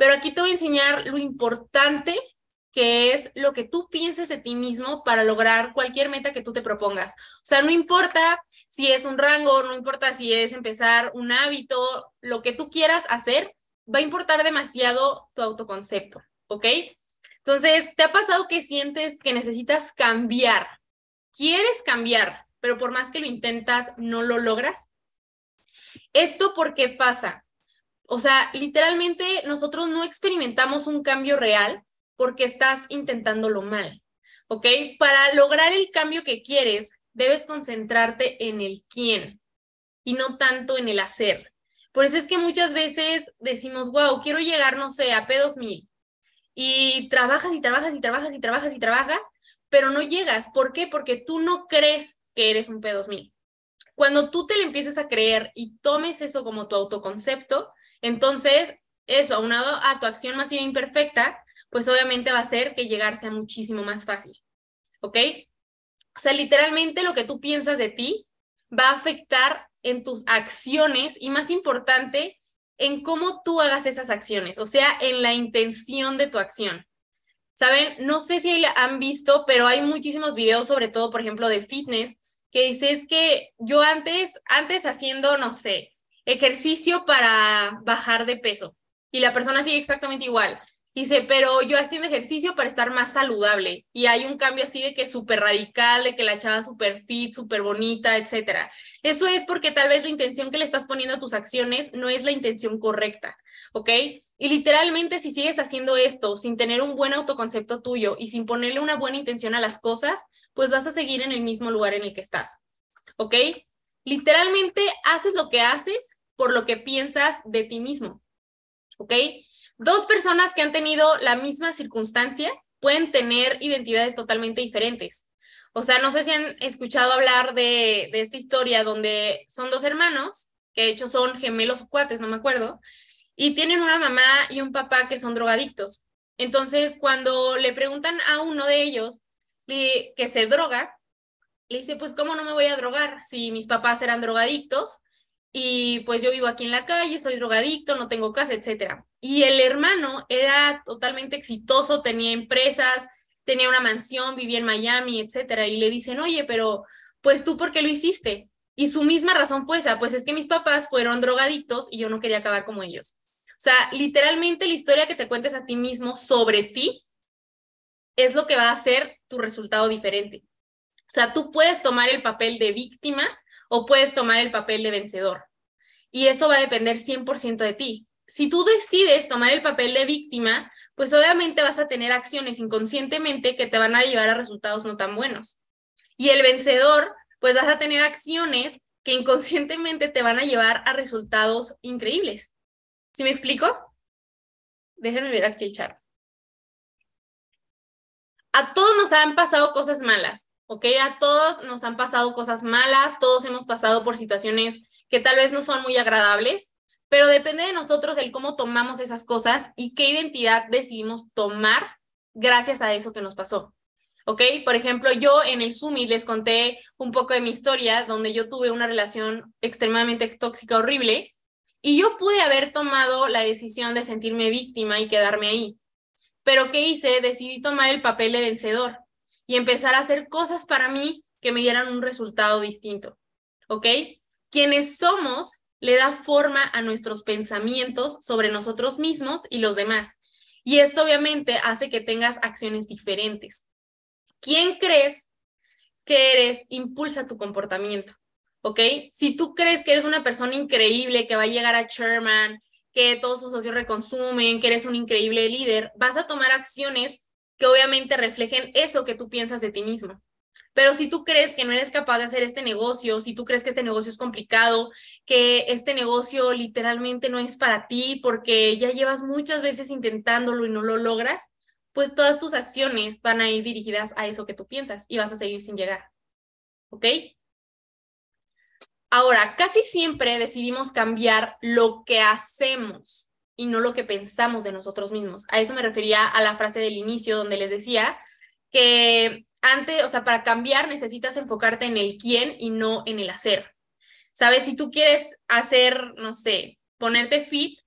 Pero aquí te voy a enseñar lo importante que es lo que tú pienses de ti mismo para lograr cualquier meta que tú te propongas. O sea, no importa si es un rango, no importa si es empezar un hábito, lo que tú quieras hacer, va a importar demasiado tu autoconcepto, ¿ok? Entonces, ¿te ha pasado que sientes que necesitas cambiar? ¿Quieres cambiar, pero por más que lo intentas, no lo logras? ¿Esto por qué pasa? O sea, literalmente nosotros no experimentamos un cambio real porque estás intentándolo mal, ¿ok? Para lograr el cambio que quieres, debes concentrarte en el quién y no tanto en el hacer. Por eso es que muchas veces decimos, wow, quiero llegar, no sé, a P2000 y trabajas y trabajas y trabajas y trabajas y trabajas, pero no llegas. ¿Por qué? Porque tú no crees que eres un P2000. Cuando tú te le empieces a creer y tomes eso como tu autoconcepto, entonces, eso, aunado a tu acción masiva imperfecta, pues obviamente va a hacer que llegar sea muchísimo más fácil. ¿Ok? O sea, literalmente lo que tú piensas de ti va a afectar en tus acciones y más importante, en cómo tú hagas esas acciones, o sea, en la intención de tu acción. Saben, no sé si han visto, pero hay muchísimos videos, sobre todo, por ejemplo, de fitness, que dices que yo antes, antes haciendo, no sé, ejercicio para bajar de peso. Y la persona sigue exactamente igual. Dice, pero yo haciendo ejercicio para estar más saludable. Y hay un cambio así de que súper radical, de que la chava súper fit, súper bonita, etcétera. Eso es porque tal vez la intención que le estás poniendo a tus acciones no es la intención correcta, ¿ok? Y literalmente si sigues haciendo esto sin tener un buen autoconcepto tuyo y sin ponerle una buena intención a las cosas, pues vas a seguir en el mismo lugar en el que estás, ¿ok? Literalmente haces lo que haces por lo que piensas de ti mismo. ¿Ok? Dos personas que han tenido la misma circunstancia pueden tener identidades totalmente diferentes. O sea, no sé si han escuchado hablar de, de esta historia donde son dos hermanos, que de hecho son gemelos o cuates, no me acuerdo, y tienen una mamá y un papá que son drogadictos. Entonces, cuando le preguntan a uno de ellos que se droga, le dice, pues, ¿cómo no me voy a drogar si mis papás eran drogadictos? Y pues yo vivo aquí en la calle, soy drogadicto, no tengo casa, etcétera. Y el hermano era totalmente exitoso, tenía empresas, tenía una mansión, vivía en Miami, etcétera. Y le dicen, oye, pero pues tú, ¿por qué lo hiciste? Y su misma razón fue esa, pues es que mis papás fueron drogadictos y yo no quería acabar como ellos. O sea, literalmente la historia que te cuentes a ti mismo sobre ti es lo que va a hacer tu resultado diferente. O sea, tú puedes tomar el papel de víctima o puedes tomar el papel de vencedor. Y eso va a depender 100% de ti. Si tú decides tomar el papel de víctima, pues obviamente vas a tener acciones inconscientemente que te van a llevar a resultados no tan buenos. Y el vencedor, pues vas a tener acciones que inconscientemente te van a llevar a resultados increíbles. ¿Sí me explico? Déjenme ver aquí el chat. A todos nos han pasado cosas malas. ¿Ok? A todos nos han pasado cosas malas, todos hemos pasado por situaciones que tal vez no son muy agradables, pero depende de nosotros el cómo tomamos esas cosas y qué identidad decidimos tomar gracias a eso que nos pasó. ¿Ok? Por ejemplo, yo en el Summit les conté un poco de mi historia, donde yo tuve una relación extremadamente tóxica, horrible, y yo pude haber tomado la decisión de sentirme víctima y quedarme ahí. Pero ¿qué hice? Decidí tomar el papel de vencedor y empezar a hacer cosas para mí que me dieran un resultado distinto. ¿Ok? Quienes somos le da forma a nuestros pensamientos sobre nosotros mismos y los demás. Y esto obviamente hace que tengas acciones diferentes. ¿Quién crees que eres impulsa tu comportamiento? ¿Ok? Si tú crees que eres una persona increíble, que va a llegar a Sherman, que todos sus socios reconsumen, que eres un increíble líder, vas a tomar acciones que obviamente reflejen eso que tú piensas de ti mismo. Pero si tú crees que no eres capaz de hacer este negocio, si tú crees que este negocio es complicado, que este negocio literalmente no es para ti porque ya llevas muchas veces intentándolo y no lo logras, pues todas tus acciones van a ir dirigidas a eso que tú piensas y vas a seguir sin llegar. ¿Ok? Ahora, casi siempre decidimos cambiar lo que hacemos y no lo que pensamos de nosotros mismos. A eso me refería a la frase del inicio donde les decía que antes, o sea, para cambiar necesitas enfocarte en el quién y no en el hacer. ¿Sabes? Si tú quieres hacer, no sé, ponerte fit,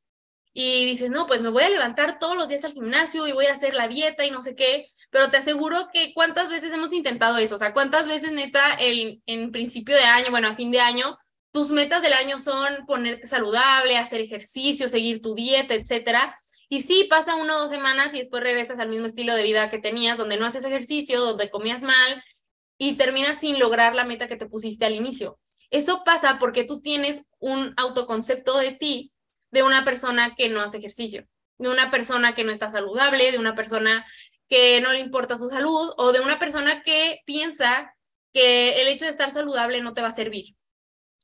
y dices, no, pues me voy a levantar todos los días al gimnasio y voy a hacer la dieta y no sé qué, pero te aseguro que cuántas veces hemos intentado eso, o sea, cuántas veces neta el, en principio de año, bueno, a fin de año, tus metas del año son ponerte saludable, hacer ejercicio, seguir tu dieta, etcétera. Y sí, pasa una o dos semanas y después regresas al mismo estilo de vida que tenías, donde no haces ejercicio, donde comías mal y terminas sin lograr la meta que te pusiste al inicio. Eso pasa porque tú tienes un autoconcepto de ti de una persona que no hace ejercicio, de una persona que no está saludable, de una persona que no le importa su salud o de una persona que piensa que el hecho de estar saludable no te va a servir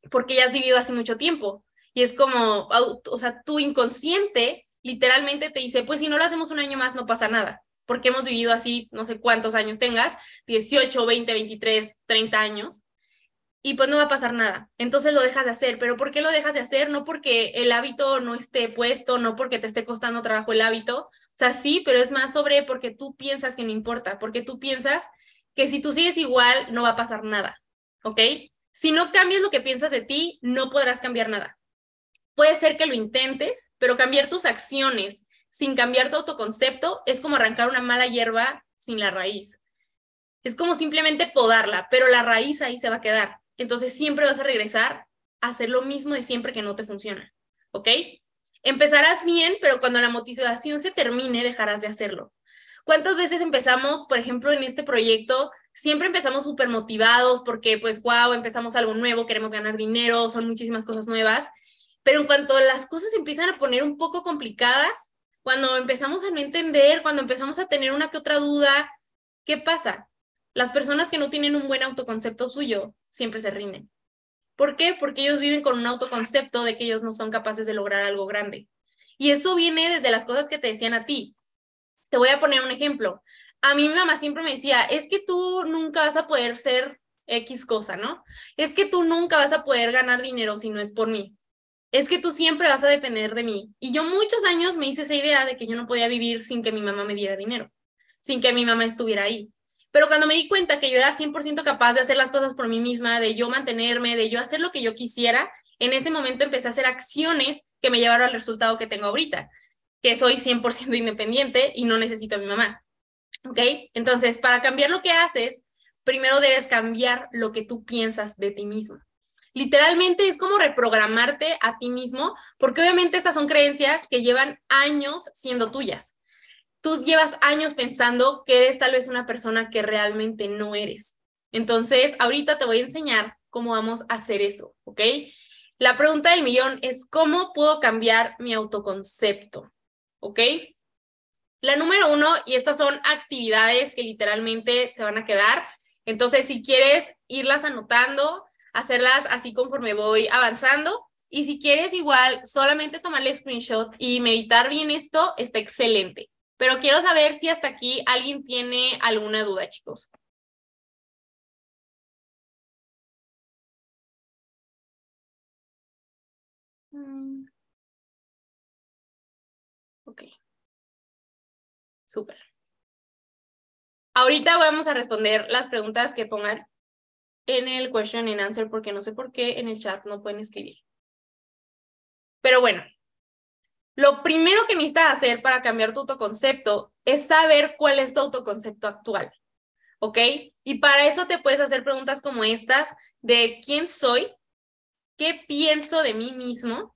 porque ya has vivido hace mucho tiempo. Y es como, o sea, tu inconsciente literalmente te dice, pues si no lo hacemos un año más no pasa nada, porque hemos vivido así, no sé cuántos años tengas, 18, 20, 23, 30 años, y pues no va a pasar nada. Entonces lo dejas de hacer, pero ¿por qué lo dejas de hacer? No porque el hábito no esté puesto, no porque te esté costando trabajo el hábito, o sea, sí, pero es más sobre porque tú piensas que no importa, porque tú piensas que si tú sigues igual no va a pasar nada, ¿ok? Si no cambias lo que piensas de ti, no podrás cambiar nada. Puede ser que lo intentes, pero cambiar tus acciones sin cambiar tu autoconcepto es como arrancar una mala hierba sin la raíz. Es como simplemente podarla, pero la raíz ahí se va a quedar. Entonces siempre vas a regresar a hacer lo mismo de siempre que no te funciona. ¿Ok? Empezarás bien, pero cuando la motivación se termine, dejarás de hacerlo. ¿Cuántas veces empezamos, por ejemplo, en este proyecto siempre empezamos súper motivados porque, pues, wow, empezamos algo nuevo, queremos ganar dinero, son muchísimas cosas nuevas. Pero en cuanto las cosas empiezan a poner un poco complicadas, cuando empezamos a no entender, cuando empezamos a tener una que otra duda, ¿qué pasa? Las personas que no tienen un buen autoconcepto suyo siempre se rinden. ¿Por qué? Porque ellos viven con un autoconcepto de que ellos no son capaces de lograr algo grande. Y eso viene desde las cosas que te decían a ti. Te voy a poner un ejemplo a mí mi mamá siempre me decía, es que tú nunca vas a poder ser X cosa, ¿no? Es que tú nunca vas a poder ganar dinero si no es por mí. Es que tú siempre vas a depender de mí. Y yo muchos años me hice esa idea de que yo no podía vivir sin que mi mamá me diera dinero, sin que mi mamá estuviera ahí. Pero cuando me di cuenta que yo era 100% capaz de hacer las cosas por mí misma, de yo mantenerme, de yo hacer lo que yo quisiera, en ese momento empecé a hacer acciones que me llevaron al resultado que tengo ahorita, que soy 100% independiente y no necesito a mi mamá. ¿Ok? Entonces, para cambiar lo que haces, primero debes cambiar lo que tú piensas de ti mismo. Literalmente es como reprogramarte a ti mismo, porque obviamente estas son creencias que llevan años siendo tuyas. Tú llevas años pensando que eres tal vez una persona que realmente no eres. Entonces, ahorita te voy a enseñar cómo vamos a hacer eso, ¿ok? La pregunta del millón es, ¿cómo puedo cambiar mi autoconcepto? ¿Ok? La número uno, y estas son actividades que literalmente se van a quedar. Entonces, si quieres irlas anotando, hacerlas así conforme voy avanzando. Y si quieres igual solamente tomarle screenshot y meditar bien esto, está excelente. Pero quiero saber si hasta aquí alguien tiene alguna duda, chicos. Súper. Ahorita vamos a responder las preguntas que pongan en el question and answer porque no sé por qué en el chat no pueden escribir. Pero bueno, lo primero que necesitas hacer para cambiar tu autoconcepto es saber cuál es tu autoconcepto actual. ¿Ok? Y para eso te puedes hacer preguntas como estas de quién soy, qué pienso de mí mismo,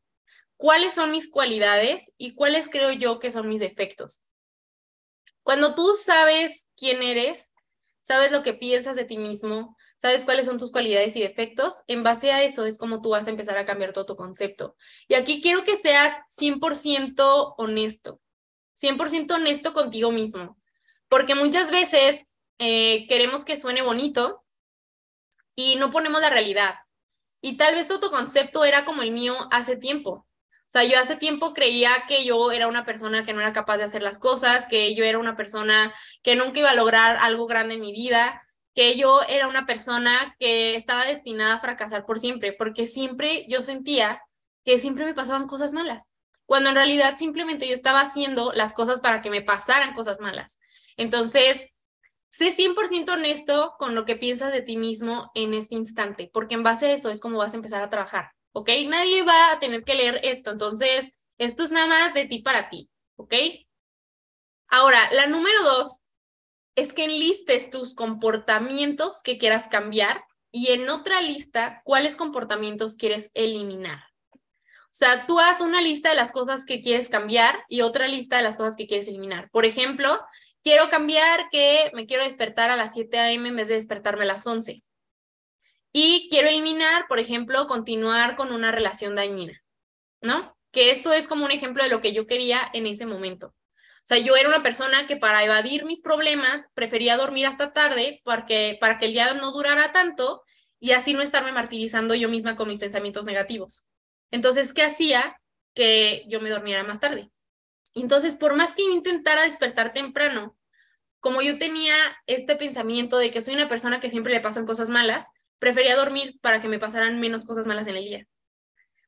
cuáles son mis cualidades y cuáles creo yo que son mis defectos. Cuando tú sabes quién eres, sabes lo que piensas de ti mismo, sabes cuáles son tus cualidades y defectos, en base a eso es como tú vas a empezar a cambiar todo tu concepto. Y aquí quiero que seas 100% honesto, 100% honesto contigo mismo, porque muchas veces eh, queremos que suene bonito y no ponemos la realidad. Y tal vez tu concepto era como el mío hace tiempo. Sea, yo hace tiempo creía que yo era una persona que no era capaz de hacer las cosas, que yo era una persona que nunca iba a lograr algo grande en mi vida, que yo era una persona que estaba destinada a fracasar por siempre, porque siempre yo sentía que siempre me pasaban cosas malas, cuando en realidad simplemente yo estaba haciendo las cosas para que me pasaran cosas malas. Entonces, sé 100% honesto con lo que piensas de ti mismo en este instante, porque en base a eso es como vas a empezar a trabajar. ¿Ok? Nadie va a tener que leer esto, entonces Esto es nada más de ti para ti, ¿ok? Ahora, la número dos es que enlistes tus comportamientos que quieras cambiar y en otra lista cuáles comportamientos quieres eliminar. O sea, tú haz una lista de las cosas que quieres cambiar y otra lista de las cosas que quieres eliminar. Por ejemplo, quiero cambiar que me quiero despertar a las 7 a.m. en vez de despertarme a las 11. Y quiero eliminar, por ejemplo, continuar con una relación dañina, ¿no? Que esto es como un ejemplo de lo que yo quería en ese momento. O sea, yo era una persona que para evadir mis problemas prefería dormir hasta tarde porque, para que el día no durara tanto y así no estarme martirizando yo misma con mis pensamientos negativos. Entonces, ¿qué hacía? Que yo me dormiera más tarde. Entonces, por más que intentara despertar temprano, como yo tenía este pensamiento de que soy una persona que siempre le pasan cosas malas, prefería dormir para que me pasaran menos cosas malas en el día.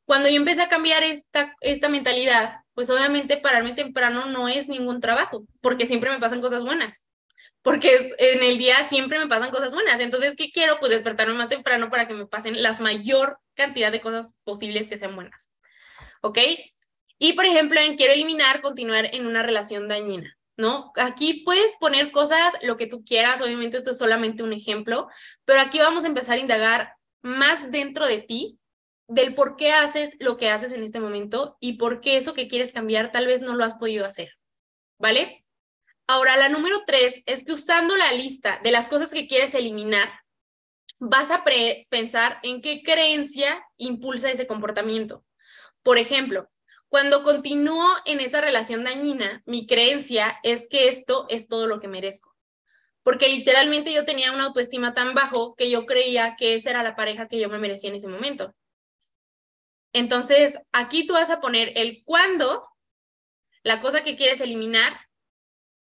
Cuando yo empecé a cambiar esta, esta mentalidad, pues obviamente pararme temprano no es ningún trabajo, porque siempre me pasan cosas buenas, porque en el día siempre me pasan cosas buenas. Entonces, ¿qué quiero? Pues despertarme más temprano para que me pasen la mayor cantidad de cosas posibles que sean buenas. ¿Ok? Y por ejemplo, en quiero eliminar, continuar en una relación dañina, ¿no? Aquí puedes poner cosas, lo que tú quieras, obviamente esto es solamente un ejemplo, pero aquí vamos a empezar a indagar más dentro de ti del por qué haces lo que haces en este momento y por qué eso que quieres cambiar tal vez no lo has podido hacer, ¿vale? Ahora, la número tres es que usando la lista de las cosas que quieres eliminar, vas a pensar en qué creencia impulsa ese comportamiento. Por ejemplo, cuando continúo en esa relación dañina, mi creencia es que esto es todo lo que merezco. Porque literalmente yo tenía una autoestima tan bajo que yo creía que esa era la pareja que yo me merecía en ese momento. Entonces, aquí tú vas a poner el cuándo, la cosa que quieres eliminar,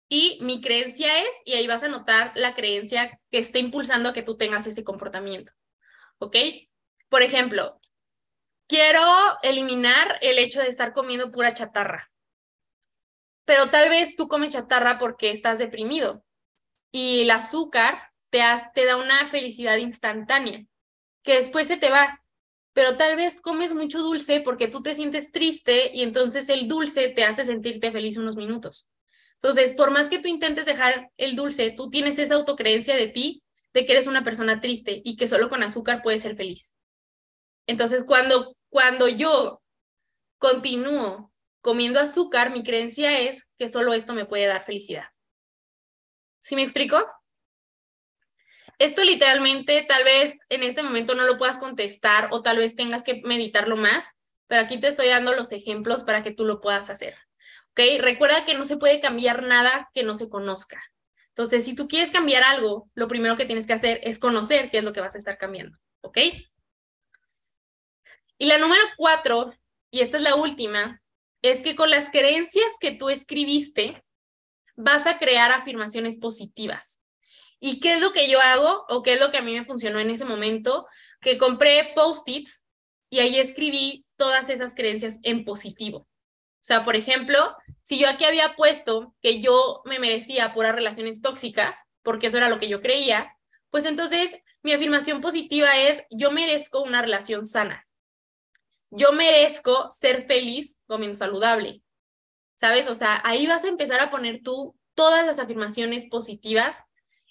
y mi creencia es, y ahí vas a notar la creencia que está impulsando a que tú tengas ese comportamiento. ¿Ok? Por ejemplo, quiero eliminar el hecho de estar comiendo pura chatarra. Pero tal vez tú comes chatarra porque estás deprimido y el azúcar te, da una felicidad instantánea que después se te va. Pero tal vez comes mucho dulce porque tú te sientes triste y entonces el dulce te hace sentirte feliz unos minutos. Entonces, por más que tú intentes dejar el dulce, tú tienes esa autocreencia de ti, de que eres una persona triste y que solo con azúcar puedes ser feliz. Entonces, cuando, cuando yo continúo comiendo azúcar, mi creencia es que solo esto me puede dar felicidad. ¿Sí me explico? Esto literalmente tal vez en este momento no lo puedas contestar o tal vez tengas que meditarlo más, pero aquí te estoy dando los ejemplos para que tú lo puedas hacer. ¿ok? Recuerda que no se puede cambiar nada que no se conozca. Entonces, si tú quieres cambiar algo, lo primero que tienes que hacer es conocer qué es lo que vas a estar cambiando, ¿ok? Y la número cuatro, y esta es la última, es que con las creencias que tú escribiste, vas a crear afirmaciones positivas. ¿Y qué es lo que yo hago o qué es lo que a mí me funcionó en ese momento? Que compré post-its y ahí escribí todas esas creencias en positivo. O sea, por ejemplo, si yo aquí había puesto que yo me merecía puras relaciones tóxicas, porque eso era lo que yo creía, pues entonces mi afirmación positiva es yo merezco una relación sana. Yo merezco ser feliz comiendo saludable. ¿Sabes? O sea, ahí vas a empezar a poner tú todas las afirmaciones positivas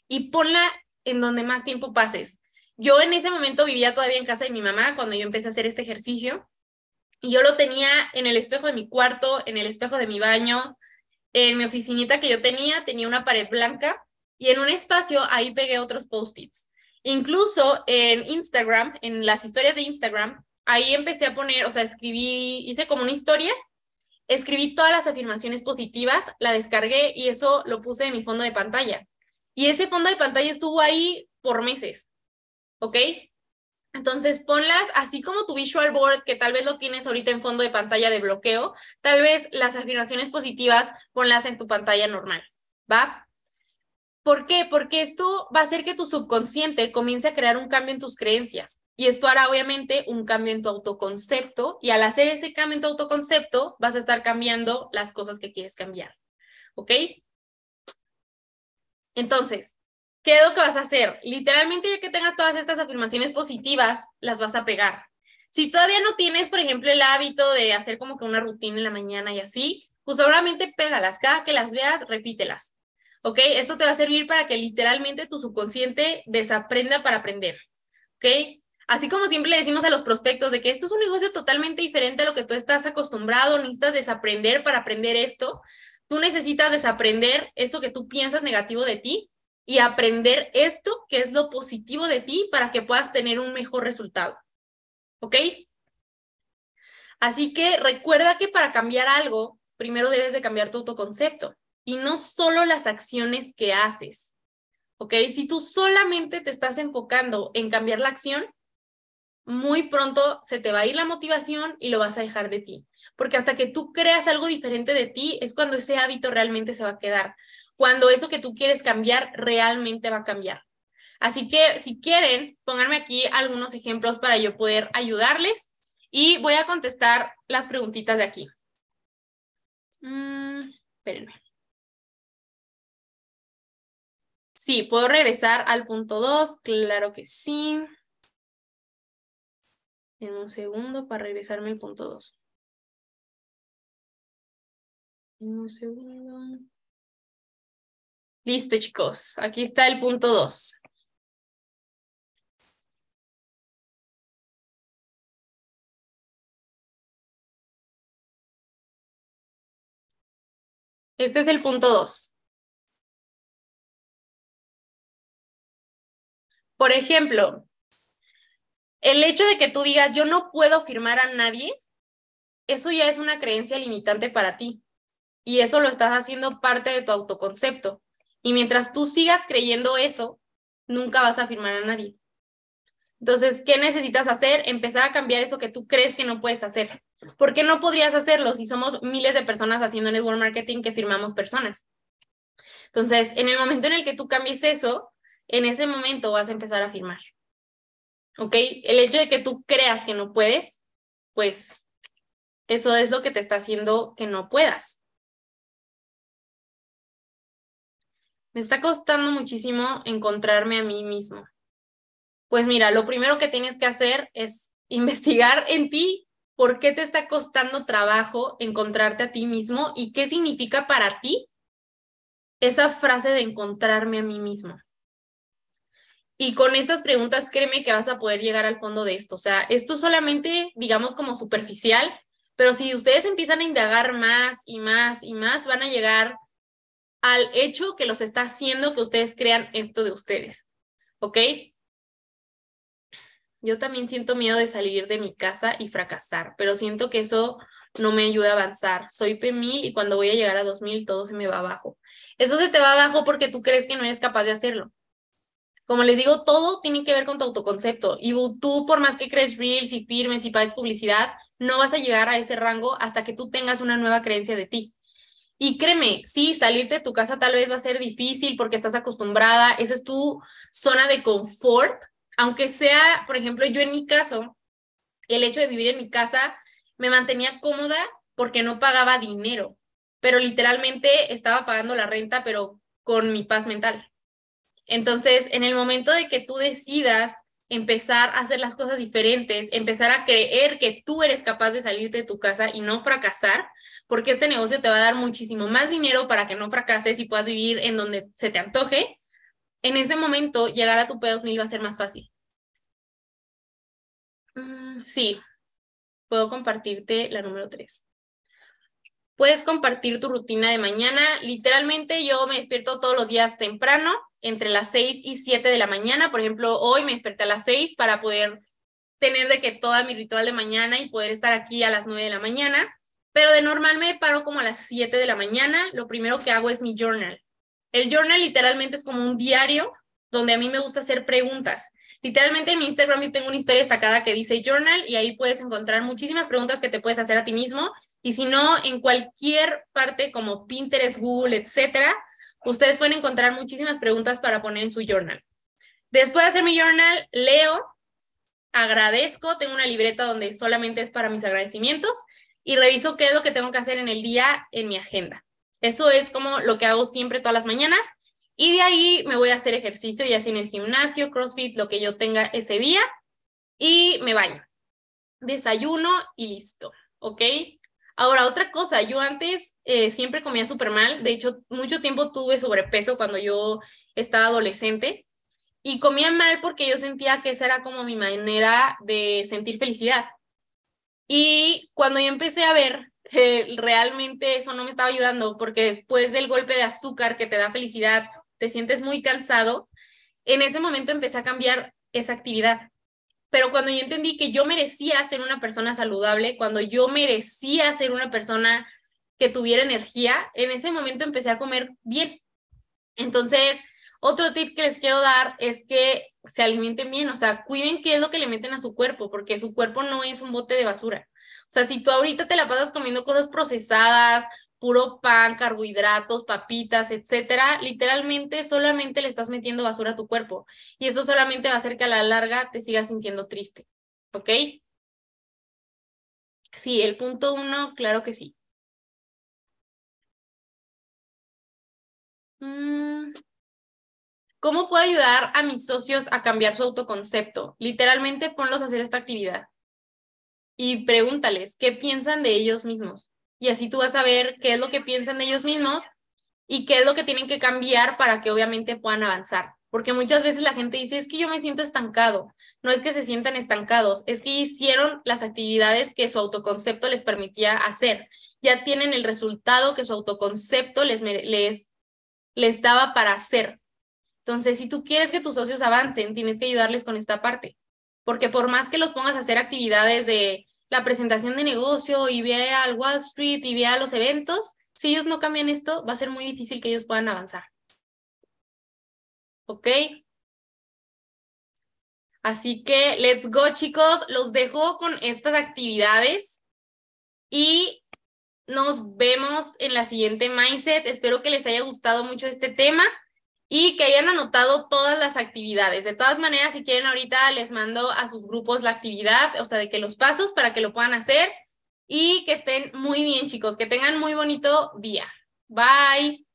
y ponla en donde más tiempo pases. Yo en ese momento vivía todavía en casa de mi mamá cuando yo empecé a hacer este ejercicio y yo lo tenía en el espejo de mi cuarto, en el espejo de mi baño, en mi oficinita que yo tenía, tenía una pared blanca y en un espacio ahí pegué otros post-its. Incluso en Instagram, en las historias de Instagram, ahí empecé a poner, o sea, escribí, hice como una historia, escribí todas las afirmaciones positivas, la descargué y eso lo puse en mi fondo de pantalla. Y ese fondo de pantalla estuvo ahí por meses, ¿ok? Entonces, ponlas así como tu visual board, que tal vez lo tienes ahorita en fondo de pantalla de bloqueo, tal vez las afirmaciones positivas, ponlas en tu pantalla normal, ¿va? ¿Por qué? Porque esto va a hacer que tu subconsciente comience a crear un cambio en tus creencias y esto hará obviamente un cambio en tu autoconcepto y al hacer ese cambio en tu autoconcepto vas a estar cambiando las cosas que quieres cambiar, ¿ok? Entonces, ¿Qué es lo que vas a hacer? Literalmente, ya que tengas todas estas afirmaciones positivas, las vas a pegar. Si todavía no tienes, por ejemplo, el hábito de hacer como que una rutina en la mañana y así, pues solamente pégalas. Cada que las veas, repítelas. ¿Ok? Esto te va a servir para que literalmente tu subconsciente desaprenda para aprender. ¿Ok? Así como siempre le decimos a los prospectos de que esto es un negocio totalmente diferente a lo que tú estás acostumbrado, necesitas desaprender para aprender esto. Tú necesitas desaprender eso que tú piensas negativo de ti y aprender esto que es lo positivo de ti para que puedas tener un mejor resultado. ¿Ok? Así que recuerda que para cambiar algo, primero debes de cambiar tu autoconcepto y no solo las acciones que haces. ¿Ok? Si tú solamente te estás enfocando en cambiar la acción, muy pronto se te va a ir la motivación y lo vas a dejar de ti. Porque hasta que tú creas algo diferente de ti es cuando ese hábito realmente se va a quedar. Cuando eso que tú quieres cambiar realmente va a cambiar. Así que si quieren, pónganme aquí algunos ejemplos para yo poder ayudarles y voy a contestar las preguntitas de aquí. Mm, espérenme. Sí, ¿puedo regresar al punto 2? Claro que sí. En un segundo para regresarme al punto 2. En un segundo. Listo, chicos. Aquí está el punto 2. Este es el punto 2. Por ejemplo, el hecho de que tú digas, yo no puedo firmar a nadie, eso ya es una creencia limitante para ti. Y eso lo estás haciendo parte de tu autoconcepto. Y mientras tú sigas creyendo eso, nunca vas a firmar a nadie. Entonces, ¿qué necesitas hacer? Empezar a cambiar eso que tú crees que no puedes hacer. ¿Por qué no podrías hacerlo si somos miles de personas haciendo network marketing que firmamos personas? Entonces, en el momento en el que tú cambies eso, en ese momento vas a empezar a firmar. ¿Ok? El hecho de que tú creas que no puedes, pues eso es lo que te está haciendo que no puedas. Me está costando muchísimo encontrarme a mí mismo. Pues mira, lo primero que tienes que hacer es investigar en ti por qué te está costando trabajo encontrarte a ti mismo y qué significa para ti esa frase de encontrarme a mí mismo. Y con estas preguntas, créeme que vas a poder llegar al fondo de esto. O sea, esto solamente, digamos, como superficial, pero si ustedes empiezan a indagar más y más y más, van a llegar al hecho que los está haciendo que ustedes crean esto de ustedes. ¿Ok? Yo también siento miedo de salir de mi casa y fracasar, pero siento que eso no me ayuda a avanzar. Soy P1000 y cuando voy a llegar a 2000 todo se me va abajo. Eso se te va abajo porque tú crees que no eres capaz de hacerlo. Como les digo, todo tiene que ver con tu autoconcepto. Y tú, por más que crees reels y firmes y pagues publicidad, no vas a llegar a ese rango hasta que tú tengas una nueva creencia de ti. Y créeme, sí, salirte de tu casa tal vez va a ser difícil porque estás acostumbrada, esa es tu zona de confort, aunque sea, por ejemplo, yo en mi caso, el hecho de vivir en mi casa me mantenía cómoda porque no pagaba dinero, pero literalmente estaba pagando la renta, pero con mi paz mental. Entonces, en el momento de que tú decidas empezar a hacer las cosas diferentes, empezar a creer que tú eres capaz de salir de tu casa y no fracasar, porque este negocio te va a dar muchísimo más dinero para que no fracases y puedas vivir en donde se te antoje, en ese momento llegar a tu P2000 va a ser más fácil. Mm, sí, puedo compartirte la número 3 puedes compartir tu rutina de mañana. Literalmente yo me despierto todos los días temprano, entre las 6 y 7 de la mañana. Por ejemplo, hoy me desperté a las 6 para poder tener de que toda mi ritual de mañana y poder estar aquí a las 9 de la mañana. Pero de normal me paro como a las 7 de la mañana. Lo primero que hago es mi journal. El journal literalmente es como un diario donde a mí me gusta hacer preguntas. Literalmente en mi Instagram yo tengo una historia destacada que dice journal y ahí puedes encontrar muchísimas preguntas que te puedes hacer a ti mismo y si no, en cualquier parte como Pinterest, Google, etcétera, ustedes pueden encontrar muchísimas preguntas para poner en su journal. Después de hacer mi journal, leo, agradezco, tengo una libreta donde solamente es para mis agradecimientos y reviso qué es lo que tengo que hacer en el día en mi agenda. Eso es como lo que hago siempre todas las mañanas y de ahí me voy a hacer ejercicio, ya sea en el gimnasio, CrossFit, lo que yo tenga ese día y me baño. desayuno y listo, ¿ok? Ahora, otra cosa, yo antes eh, siempre comía súper mal, de hecho, mucho tiempo tuve sobrepeso cuando yo estaba adolescente y comía mal porque yo sentía que esa era como mi manera de sentir felicidad. Y cuando yo empecé a ver que realmente eso no me estaba ayudando, porque después del golpe de azúcar que te da felicidad, te sientes muy cansado, en ese momento empecé a cambiar esa actividad. Pero cuando yo entendí que yo merecía ser una persona saludable, cuando yo merecía ser una persona que tuviera energía, en ese momento empecé a comer bien. Entonces, otro tip que les quiero dar es que se alimenten bien, o sea, cuiden qué es lo que le meten a su cuerpo, porque su cuerpo no es un bote de basura. O sea, si tú ahorita te la pasas comiendo cosas procesadas, puro pan, carbohidratos, papitas, etcétera, literalmente solamente le estás metiendo basura a tu cuerpo y eso solamente va a hacer que a la larga te sigas sintiendo triste, ¿ok? Sí, el punto uno, claro que sí. Mm, ¿Cómo puedo ayudar a mis socios a cambiar su autoconcepto? Literalmente ponlos a hacer esta actividad y pregúntales qué piensan de ellos mismos y así tú vas a ver qué es lo que piensan ellos mismos y qué es lo que tienen que cambiar para que obviamente puedan avanzar. Porque muchas veces la gente dice, es que yo me siento estancado. No es que se sientan estancados, es que hicieron las actividades que su autoconcepto les permitía hacer. Ya tienen el resultado que su autoconcepto les, les, les daba para hacer. Entonces, si tú quieres que tus socios avancen, tienes que ayudarles con esta parte. Porque por más que los pongas a hacer actividades de la presentación de negocio y vea al Wall Street y vea los eventos, si ellos no cambian esto, va a ser muy difícil que ellos puedan avanzar. ¿Ok? Así que, let's go, chicos. Los dejo con estas actividades y nos vemos en la siguiente Mindset. Espero que les haya gustado mucho este tema y que hayan anotado todas las actividades. De todas maneras, si quieren ahorita les mando a sus grupos la actividad, o sea, de que los pasos para que lo puedan hacer y que estén muy bien, chicos, que tengan muy bonito día. Bye.